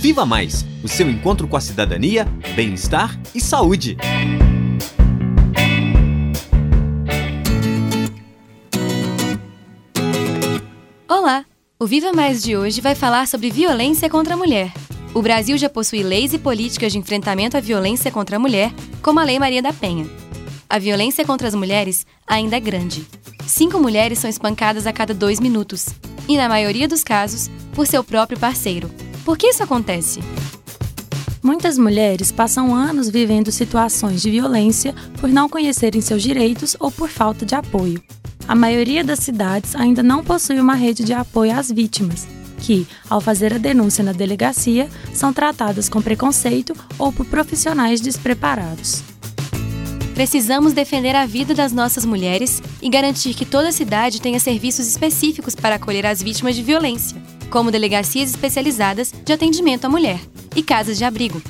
Viva Mais o seu encontro com a cidadania, bem-estar e saúde. Olá! O Viva Mais de hoje vai falar sobre violência contra a mulher. O Brasil já possui leis e políticas de enfrentamento à violência contra a mulher, como a Lei Maria da Penha. A violência contra as mulheres ainda é grande. Cinco mulheres são espancadas a cada dois minutos, e na maioria dos casos, por seu próprio parceiro. Por que isso acontece? Muitas mulheres passam anos vivendo situações de violência por não conhecerem seus direitos ou por falta de apoio. A maioria das cidades ainda não possui uma rede de apoio às vítimas, que, ao fazer a denúncia na delegacia, são tratadas com preconceito ou por profissionais despreparados. Precisamos defender a vida das nossas mulheres e garantir que toda cidade tenha serviços específicos para acolher as vítimas de violência, como delegacias especializadas de atendimento à mulher e casas de abrigo.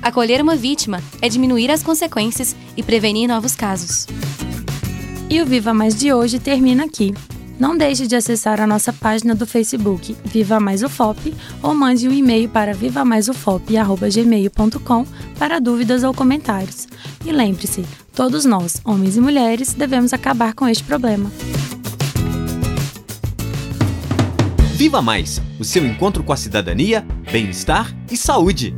Acolher uma vítima é diminuir as consequências e prevenir novos casos. E o Viva Mais de hoje termina aqui. Não deixe de acessar a nossa página do Facebook Viva Mais UFOP ou mande um e-mail para vivamaisufop@gmail.com para dúvidas ou comentários. E lembre-se, todos nós, homens e mulheres, devemos acabar com este problema. Viva Mais o seu encontro com a cidadania, bem-estar e saúde.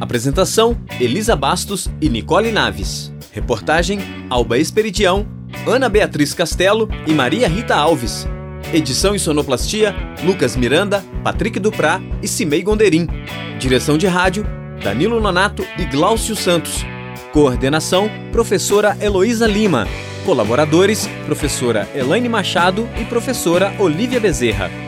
Apresentação: Elisa Bastos e Nicole Naves. Reportagem: Alba Esperidião, Ana Beatriz Castelo e Maria Rita Alves. Edição e sonoplastia: Lucas Miranda, Patrick Duprá e Cimei Gonderim. Direção de rádio: Danilo Nonato e Gláucio Santos. Coordenação: Professora Heloísa Lima. Colaboradores: Professora Elaine Machado e Professora Olivia Bezerra.